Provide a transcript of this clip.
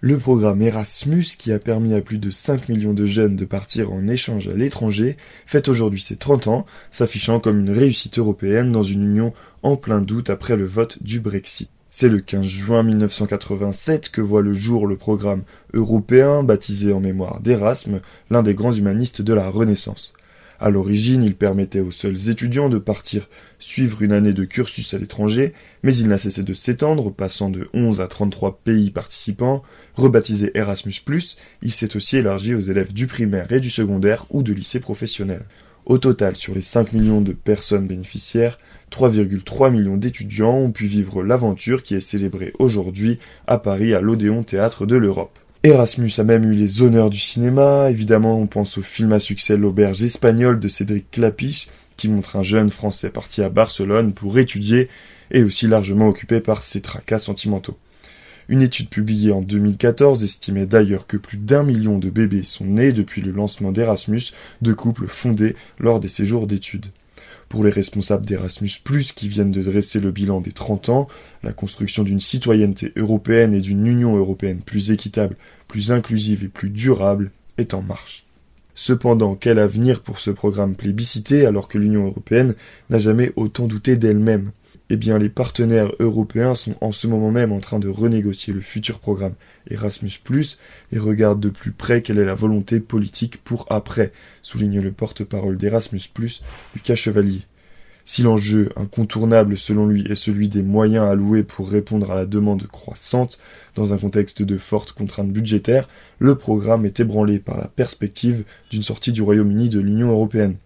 Le programme Erasmus, qui a permis à plus de 5 millions de jeunes de partir en échange à l'étranger, fête aujourd'hui ses 30 ans, s'affichant comme une réussite européenne dans une union en plein doute après le vote du Brexit. C'est le 15 juin 1987 que voit le jour le programme européen baptisé en mémoire d'Erasme, l'un des grands humanistes de la Renaissance. À l'origine, il permettait aux seuls étudiants de partir suivre une année de cursus à l'étranger, mais il n'a cessé de s'étendre, passant de 11 à 33 pays participants. Rebaptisé Erasmus+, il s'est aussi élargi aux élèves du primaire et du secondaire ou de lycée professionnel. Au total, sur les 5 millions de personnes bénéficiaires, 3,3 millions d'étudiants ont pu vivre l'aventure qui est célébrée aujourd'hui à Paris à l'Odéon Théâtre de l'Europe. Erasmus a même eu les honneurs du cinéma. Évidemment, on pense au film à succès L'Auberge espagnole de Cédric Clapiche, qui montre un jeune Français parti à Barcelone pour étudier et aussi largement occupé par ses tracas sentimentaux. Une étude publiée en 2014 estimait d'ailleurs que plus d'un million de bébés sont nés depuis le lancement d'Erasmus, de couples fondés lors des séjours d'études. Pour les responsables d'Erasmus+, qui viennent de dresser le bilan des 30 ans, la construction d'une citoyenneté européenne et d'une Union européenne plus équitable, plus inclusive et plus durable est en marche. Cependant, quel avenir pour ce programme plébiscité alors que l'Union européenne n'a jamais autant douté d'elle-même? Eh bien, les partenaires européens sont en ce moment même en train de renégocier le futur programme Erasmus+, et regardent de plus près quelle est la volonté politique pour après, souligne le porte-parole d'Erasmus+, Lucas Chevalier. Si l'enjeu incontournable selon lui est celui des moyens alloués pour répondre à la demande croissante dans un contexte de fortes contraintes budgétaires, le programme est ébranlé par la perspective d'une sortie du Royaume-Uni de l'Union européenne.